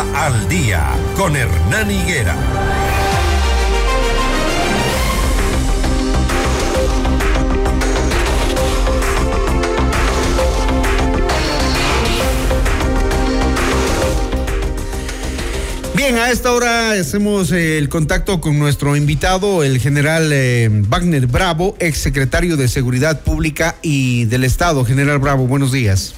Al Día con Hernán Higuera. Bien, a esta hora hacemos eh, el contacto con nuestro invitado, el general eh, Wagner Bravo, ex secretario de Seguridad Pública y del Estado. General Bravo, buenos días.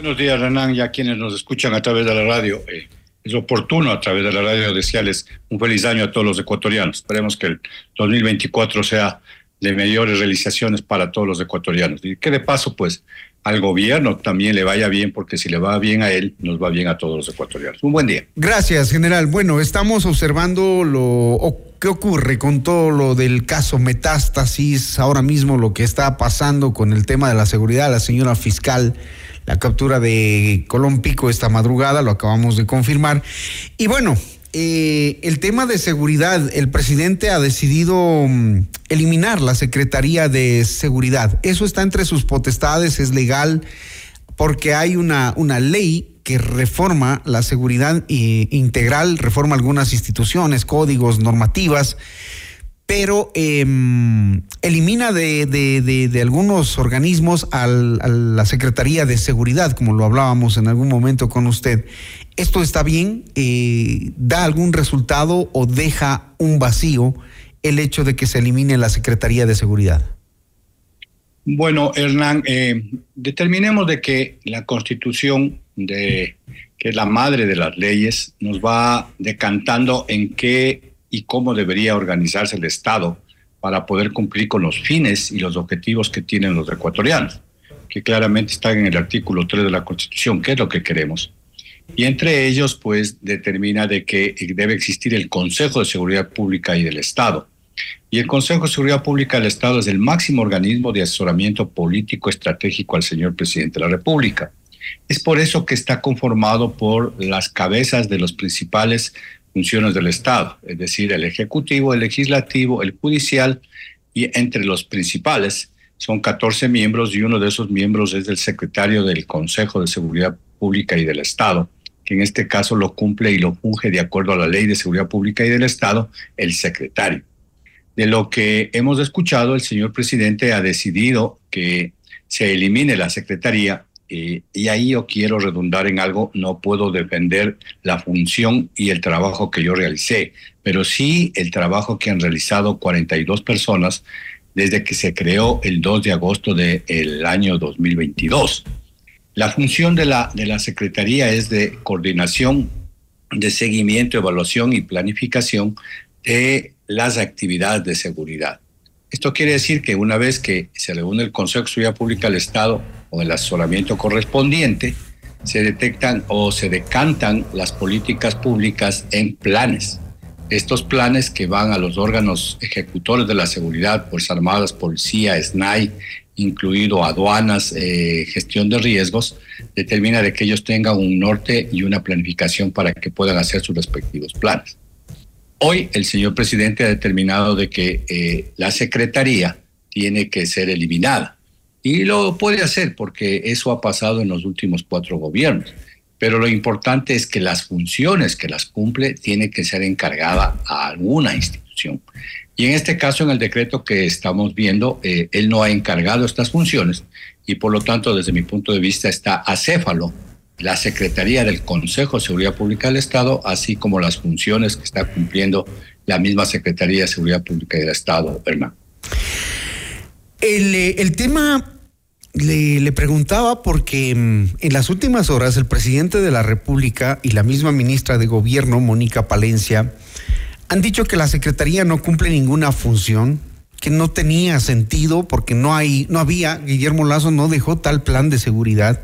Buenos días, Renan, ya quienes nos escuchan a través de la radio. Eh, es oportuno a través de la radio desearles un feliz año a todos los ecuatorianos. Esperemos que el 2024 sea de mayores realizaciones para todos los ecuatorianos. Y que de paso, pues, al gobierno también le vaya bien, porque si le va bien a él, nos va bien a todos los ecuatorianos. Un buen día. Gracias, general. Bueno, estamos observando lo qué ocurre con todo lo del caso Metástasis, ahora mismo lo que está pasando con el tema de la seguridad, la señora fiscal la captura de Colón Pico esta madrugada, lo acabamos de confirmar. Y bueno, eh, el tema de seguridad, el presidente ha decidido mm, eliminar la Secretaría de Seguridad. Eso está entre sus potestades, es legal, porque hay una, una ley que reforma la seguridad eh, integral, reforma algunas instituciones, códigos, normativas pero em, elimina de, algunos organismos a la Secretaría de Seguridad, como lo hablábamos en algún momento con usted. ¿Esto está bien? Eh, ¿Da algún resultado o deja un vacío el hecho de que se elimine la Secretaría de Seguridad? Bueno, Hernán, eh, determinemos de que la Constitución, de, que es la madre de las leyes, nos va decantando en qué y cómo debería organizarse el Estado para poder cumplir con los fines y los objetivos que tienen los ecuatorianos, que claramente están en el artículo 3 de la Constitución, que es lo que queremos. Y entre ellos, pues, determina de que debe existir el Consejo de Seguridad Pública y del Estado. Y el Consejo de Seguridad Pública del Estado es el máximo organismo de asesoramiento político estratégico al señor presidente de la República. Es por eso que está conformado por las cabezas de los principales funciones del Estado, es decir, el Ejecutivo, el Legislativo, el Judicial, y entre los principales son 14 miembros y uno de esos miembros es el secretario del Consejo de Seguridad Pública y del Estado, que en este caso lo cumple y lo funge de acuerdo a la Ley de Seguridad Pública y del Estado, el secretario. De lo que hemos escuchado, el señor presidente ha decidido que se elimine la secretaría eh, y ahí yo quiero redundar en algo, no puedo defender la función y el trabajo que yo realicé, pero sí el trabajo que han realizado 42 personas desde que se creó el 2 de agosto del año 2022. La función de la, de la Secretaría es de coordinación, de seguimiento, evaluación y planificación de las actividades de seguridad. Esto quiere decir que una vez que se reúne el Consejo de Seguridad Pública del Estado o el asesoramiento correspondiente, se detectan o se decantan las políticas públicas en planes. Estos planes que van a los órganos ejecutores de la seguridad, Fuerzas Armadas, Policía, SNAI, incluido aduanas, eh, gestión de riesgos, determina de que ellos tengan un norte y una planificación para que puedan hacer sus respectivos planes. Hoy el señor presidente ha determinado de que eh, la secretaría tiene que ser eliminada y lo puede hacer porque eso ha pasado en los últimos cuatro gobiernos. Pero lo importante es que las funciones que las cumple tiene que ser encargada a alguna institución. Y en este caso, en el decreto que estamos viendo, eh, él no ha encargado estas funciones y por lo tanto, desde mi punto de vista, está acéfalo la Secretaría del Consejo de Seguridad Pública del Estado, así como las funciones que está cumpliendo la misma Secretaría de Seguridad Pública del Estado, Hernán. El, eh, el tema le, le, preguntaba porque mm, en las últimas horas el presidente de la República y la misma ministra de Gobierno, Mónica Palencia, han dicho que la Secretaría no cumple ninguna función, que no tenía sentido porque no hay, no había, Guillermo Lazo no dejó tal plan de seguridad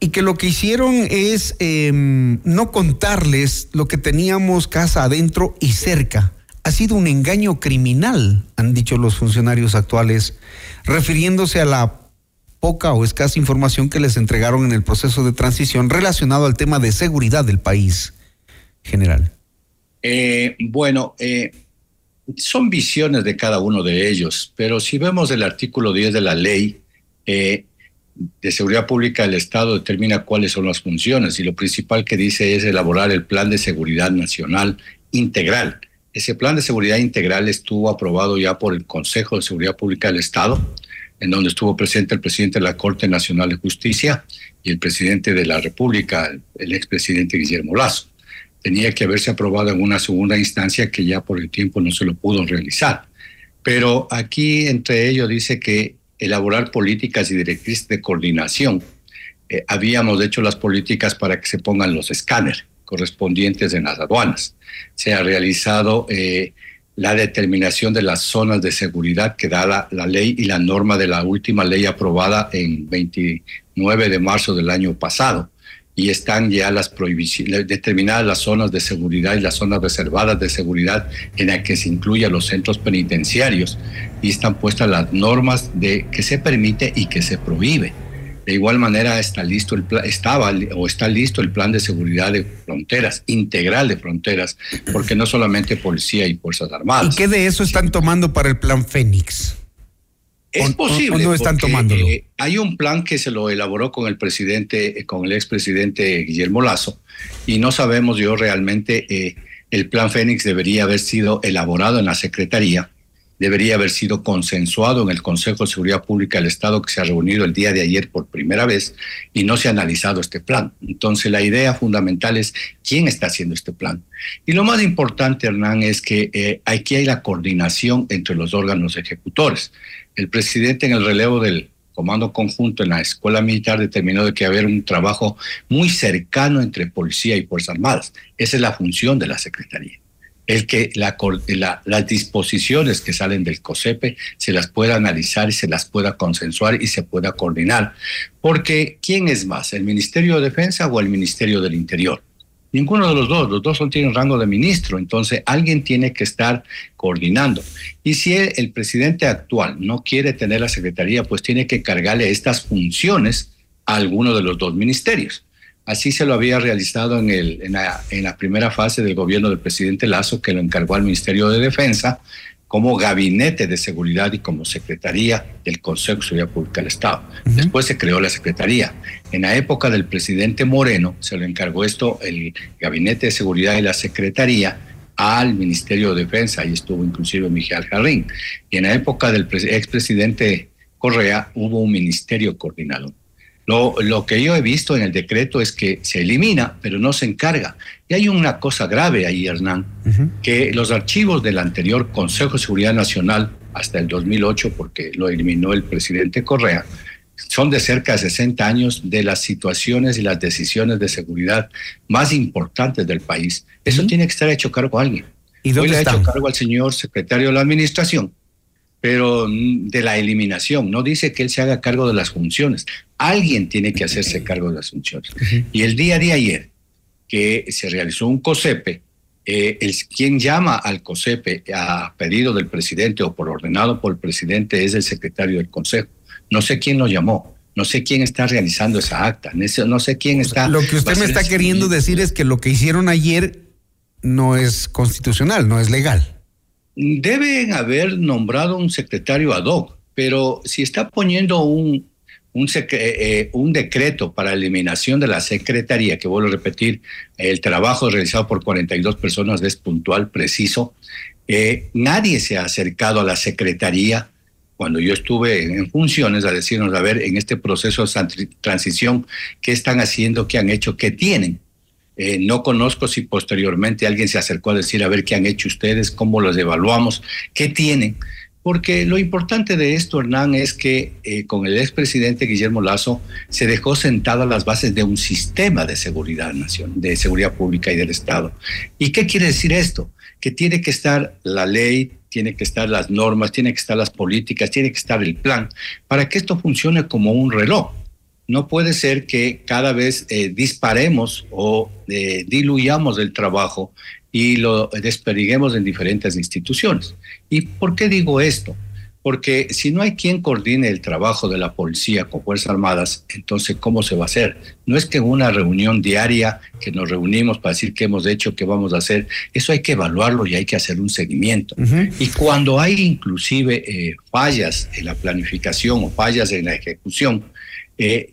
y que lo que hicieron es em, no contarles lo que teníamos casa adentro y cerca. Ha sido un engaño criminal, han dicho los funcionarios actuales, refiriéndose a la poca o escasa información que les entregaron en el proceso de transición relacionado al tema de seguridad del país general. Eh, bueno, eh, son visiones de cada uno de ellos, pero si vemos el artículo 10 de la ley, eh, de Seguridad Pública del Estado determina cuáles son las funciones y lo principal que dice es elaborar el Plan de Seguridad Nacional Integral. Ese Plan de Seguridad Integral estuvo aprobado ya por el Consejo de Seguridad Pública del Estado, en donde estuvo presente el presidente de la Corte Nacional de Justicia y el presidente de la República, el expresidente Guillermo Lazo. Tenía que haberse aprobado en una segunda instancia que ya por el tiempo no se lo pudo realizar. Pero aquí entre ellos dice que elaborar políticas y directrices de coordinación. Eh, habíamos hecho las políticas para que se pongan los escáneres correspondientes en las aduanas. Se ha realizado eh, la determinación de las zonas de seguridad que da la, ley y la norma de la última ley aprobada en 29 de marzo del año pasado. Y están ya las prohibiciones, determinadas las zonas de seguridad y las zonas reservadas de seguridad en las que se incluyen los centros penitenciarios. Y están puestas las normas de que se permite y que se prohíbe. De igual manera está listo el estaba o está listo el plan de seguridad de fronteras, integral de fronteras, porque no solamente policía y fuerzas armadas. ¿Y qué de eso están tomando para el plan Fénix? Es posible. no están tomándolo? Eh, hay un plan que se lo elaboró con el presidente, eh, con el expresidente Guillermo Lazo, y no sabemos yo realmente, eh, el plan Fénix debería haber sido elaborado en la Secretaría debería haber sido consensuado en el Consejo de Seguridad Pública del Estado que se ha reunido el día de ayer por primera vez y no se ha analizado este plan. Entonces la idea fundamental es quién está haciendo este plan. Y lo más importante, Hernán, es que eh, aquí hay la coordinación entre los órganos ejecutores. El presidente en el relevo del comando conjunto en la escuela militar determinó de que haber un trabajo muy cercano entre policía y fuerzas armadas. Esa es la función de la Secretaría el que la, las disposiciones que salen del COSEPE se las pueda analizar y se las pueda consensuar y se pueda coordinar. Porque ¿quién es más, el Ministerio de Defensa o el Ministerio del Interior? Ninguno de los dos, los dos son, tienen rango de ministro, entonces alguien tiene que estar coordinando. Y si el presidente actual no quiere tener la secretaría, pues tiene que cargarle estas funciones a alguno de los dos ministerios. Así se lo había realizado en, el, en, la, primera fase del gobierno del presidente Lazo, que lo encargó al Ministerio de Defensa como gabinete de seguridad y como secretaría del Consejo de Seguridad Pública del Estado. Después se creó la secretaría. En la época del presidente Moreno se lo encargó esto el gabinete de seguridad y la secretaría al Ministerio de Defensa, ahí estuvo inclusive Miguel Jarrín. Y en la época del expresidente Correa hubo un ministerio coordinador. Lo, que yo he visto en el decreto es que se elimina, pero no se encarga. Y hay una cosa grave ahí, Hernán, que los archivos del anterior Consejo de Seguridad Nacional, hasta el 2008, porque lo eliminó el presidente Correa, son de cerca de 60 años de las situaciones y las decisiones de seguridad más importantes del país. Eso tiene que estar hecho cargo a alguien. ¿Y dónde Hoy le ha hecho cargo al señor secretario de la Administración, pero de la eliminación. No dice que él se haga cargo de las funciones. Alguien tiene que hacerse cargo de las funciones. Y el día de ayer, que se realizó un COSEPE, eh, el, quien llama al COSEPE a pedido del presidente o por ordenado por el presidente es el secretario del Consejo. No sé quién lo llamó. No sé quién está realizando esa acta. No sé quién está. Lo que usted me está queriendo decir es que lo que hicieron ayer no es constitucional, no es legal. Deben haber nombrado un secretario ad hoc, pero si está poniendo un, un, eh, eh, un, decreto para eliminación de la secretaría, que vuelvo a repetir, el trabajo realizado por 42 personas es puntual, preciso. Eh, nadie se ha acercado a la secretaría cuando yo estuve en funciones a decirnos, a ver, en este proceso de transición, ¿qué están haciendo? ¿Qué han hecho? ¿Qué tienen? No conozco si posteriormente alguien se acercó a decir, a ver, ¿qué han hecho ustedes? ¿Cómo los evaluamos? ¿Qué tienen? Porque lo importante de esto, Hernán, es que eh, con el expresidente Guillermo Lazo se dejó sentadas las bases de un sistema de seguridad nación, de seguridad pública y del Estado. ¿Y qué quiere decir esto? Que tiene que estar la ley, tiene que estar las normas, tiene que estar las políticas, tiene que estar el plan para que esto funcione como un reloj. No puede ser que cada vez eh, disparemos o eh, diluyamos el trabajo y lo desperiguemos en diferentes instituciones. ¿Y por qué digo esto? Porque si no hay quien coordine el trabajo de la policía con Fuerzas Armadas, entonces ¿cómo se va a hacer? No es que una reunión diaria que nos reunimos para decir qué hemos hecho, qué vamos a hacer, eso hay que evaluarlo y hay que hacer un seguimiento. Y cuando hay inclusive eh, fallas en la planificación o fallas en la ejecución, Eh,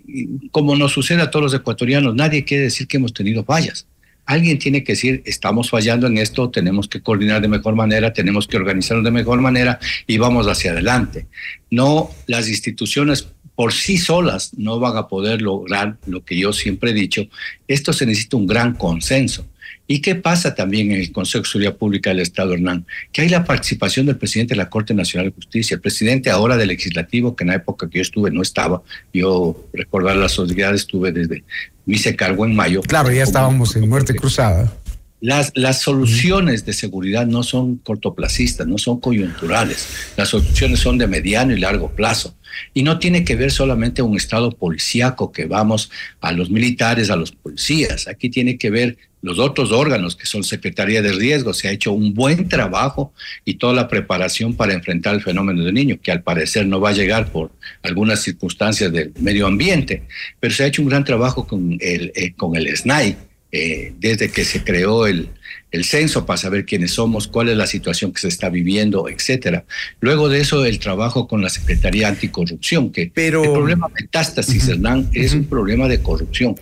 como nos sucede a todos los ecuatorianos, nadie quiere decir que hemos tenido fallas. Alguien tiene que decir, estamos fallando en esto, tenemos que coordinar de mejor manera, tenemos que organizarnos de mejor manera y vamos hacia adelante. No, las instituciones por sí solas no van a poder lograr lo que yo siempre he dicho. Esto se necesita un gran consenso. ¿Y qué pasa también en el Consejo de Seguridad Pública del Estado, Hernán? Que hay la participación del presidente de la Corte Nacional de Justicia, el presidente ahora del legislativo, que en la época que yo estuve no estaba. Yo, recordar las sociedades, estuve desde, mi se cargó en mayo. Claro, ya estábamos en muerte cruzada. Las, las soluciones de seguridad no son cortoplacistas, no son coyunturales. Las soluciones son de mediano y largo plazo. Y no tiene que ver solamente un estado policíaco que vamos a los militares, a los policías. Aquí tiene que ver los otros órganos que son Secretaría de Riesgo. Se ha hecho un buen trabajo y toda la preparación para enfrentar el fenómeno del niño, que al parecer no va a llegar por algunas circunstancias del medio ambiente, pero se ha hecho un gran trabajo con el, eh, con el SNAI eh, desde que se creó el, el censo para saber quiénes somos, cuál es la situación que se está viviendo, etcétera. Luego de eso, el trabajo con la Secretaría Anticorrupción, que Pero, el problema metástasis, Hernán, es un problema de corrupción.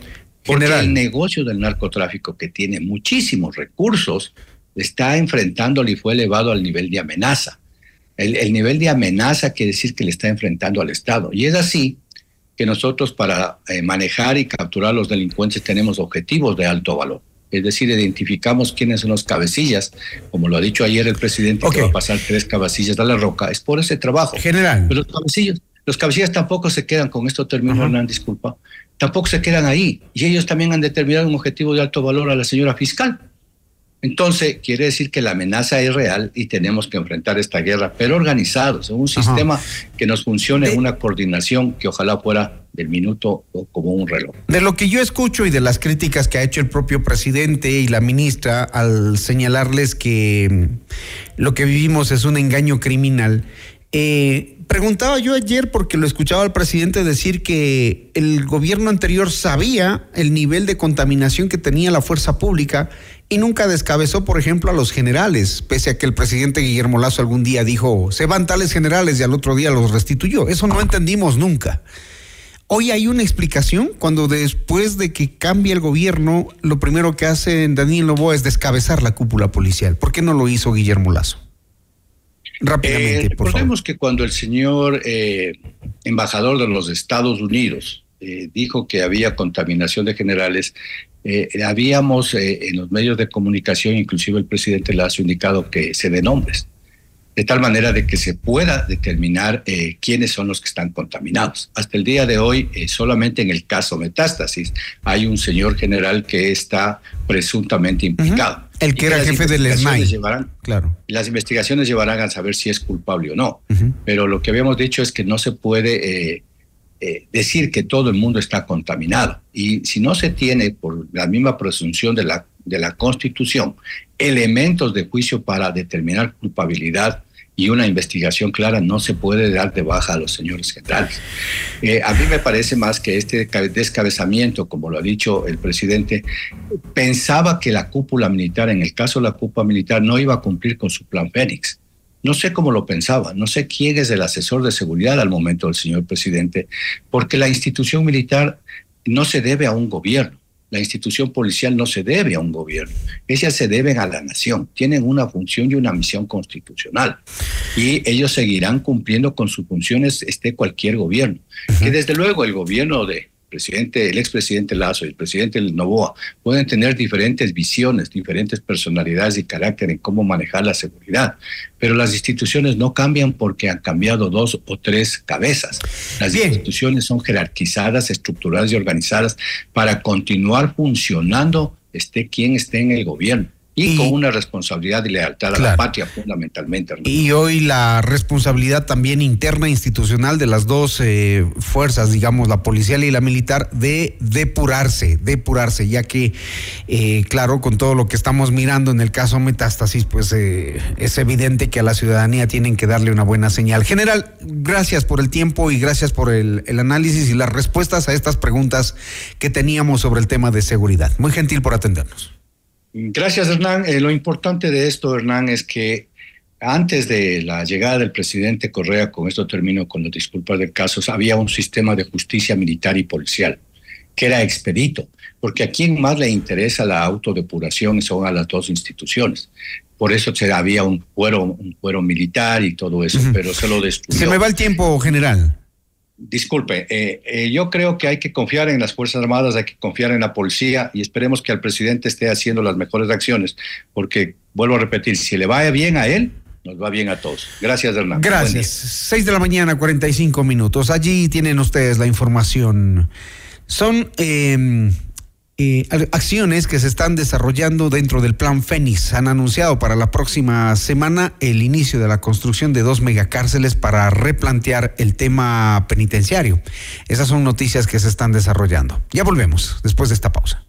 Porque el negocio del narcotráfico, que tiene muchísimos recursos, está enfrentándolo y fue elevado al nivel de amenaza. El, el nivel de amenaza quiere decir que le está enfrentando al Estado. Y es así que nosotros para eh, manejar y capturar a los delincuentes tenemos objetivos de alto valor. Es decir, identificamos quiénes son los cabecillas, como lo ha dicho ayer el presidente, que va a pasar tres cabecillas a la roca. Es por ese trabajo. General. Pero los cabecillos, los cabecillas tampoco se quedan, con esto termino, Hernán, disculpa, tampoco se quedan ahí. Y ellos también han determinado un objetivo de alto valor a la señora fiscal. Entonces, quiere decir que la amenaza es real y tenemos que enfrentar esta guerra, pero organizados, en un sistema que nos funcione, en una coordinación que ojalá fuera del minuto o como un reloj. De lo que yo escucho y de las críticas que ha hecho el propio presidente y la ministra al señalarles que mm, lo que vivimos es un engaño criminal, eh, preguntaba yo ayer porque lo escuchaba al presidente decir que el gobierno anterior sabía el nivel de contaminación que tenía la fuerza pública y nunca descabezó, por ejemplo, a los generales, pese a que el presidente Guillermo Lazo algún día dijo, se van tales generales y al otro día los restituyó. Eso no entendimos nunca. Hoy hay una explicación cuando después de que cambie el gobierno, lo primero que hace Daniel Novoa es descabezar la cúpula policial. ¿Por qué no lo hizo Guillermo Lazo? Rápidamente, eh, recordemos que cuando el señor eh, embajador de los Estados Unidos eh, dijo que había contaminación de generales, eh, habíamos eh, en los medios de comunicación, inclusive el presidente Lazo, indicado que se den nombres, de tal manera de que se pueda determinar eh, quiénes son los que están contaminados. Hasta el día de hoy, solamente en el caso metástasis, hay un señor general que está presuntamente implicado. El que era jefe del ESMAI. claro. Las investigaciones llevarán a saber si es culpable o no. Pero lo que habíamos dicho es que no se puede eh, decir que todo el mundo está contaminado. Y si no se tiene, por la misma presunción de la, de la Constitución, elementos de juicio para determinar culpabilidad y una investigación clara, no se puede dar de baja a los señores generales. Eh, a mí me parece más que este descabezamiento, como lo ha dicho el presidente, pensaba que la cúpula militar, en el caso de la cúpula militar, no iba a cumplir con su plan Fénix no sé cómo lo pensaba, no sé quién es el asesor de seguridad al momento del señor presidente, porque la institución militar no se debe a un gobierno, la institución policial no se debe a un gobierno, ellas se deben a la nación, tienen una función y una misión constitucional y ellos seguirán cumpliendo con sus funciones esté cualquier gobierno, que desde luego el gobierno de presidente, el expresidente Lazo y el presidente Novoa pueden tener diferentes visiones, diferentes personalidades y carácter en cómo manejar la seguridad, pero las instituciones no cambian porque han cambiado dos o tres cabezas. Las instituciones son jerarquizadas, estructuradas y organizadas para continuar funcionando esté quien esté en el gobierno y, con una responsabilidad y lealtad a la patria fundamentalmente. Y hoy la responsabilidad también interna institucional de las dos eh, fuerzas, digamos, la policial y la militar, de depurarse, depurarse, ya que, eh, claro, con todo lo que estamos mirando en el caso Metástasis, pues eh, es evidente que a la ciudadanía tienen que darle una buena señal. General, gracias por el tiempo y gracias por el, el análisis y las respuestas a estas preguntas que teníamos sobre el tema de seguridad. Muy gentil por atendernos. Gracias, Hernán. Eh, lo importante de esto, Hernán, es que antes de la llegada del presidente Correa, con esto termino con las disculpas del caso, había un sistema de justicia militar y policial que era expedito, porque a quien más le interesa la autodepuración son a las dos instituciones. Por eso se, había un fuero, un fuero militar y todo eso, pero se lo destruyó. Se me va el tiempo, general. Disculpe, eh, eh, yo creo que hay que confiar en las Fuerzas Armadas, hay que confiar en la policía y esperemos que el presidente esté haciendo las mejores acciones, porque vuelvo a repetir, si le va bien a él, nos va bien a todos. Gracias, Hernán. Gracias. Seis de la mañana, 45 minutos. Allí tienen ustedes la información. Son em, eh, acciones que se están desarrollando dentro del plan Fénix. Han anunciado para la próxima semana el inicio de la construcción de dos megacárceles para replantear el tema penitenciario. Esas son noticias que se están desarrollando. Ya volvemos después de esta pausa.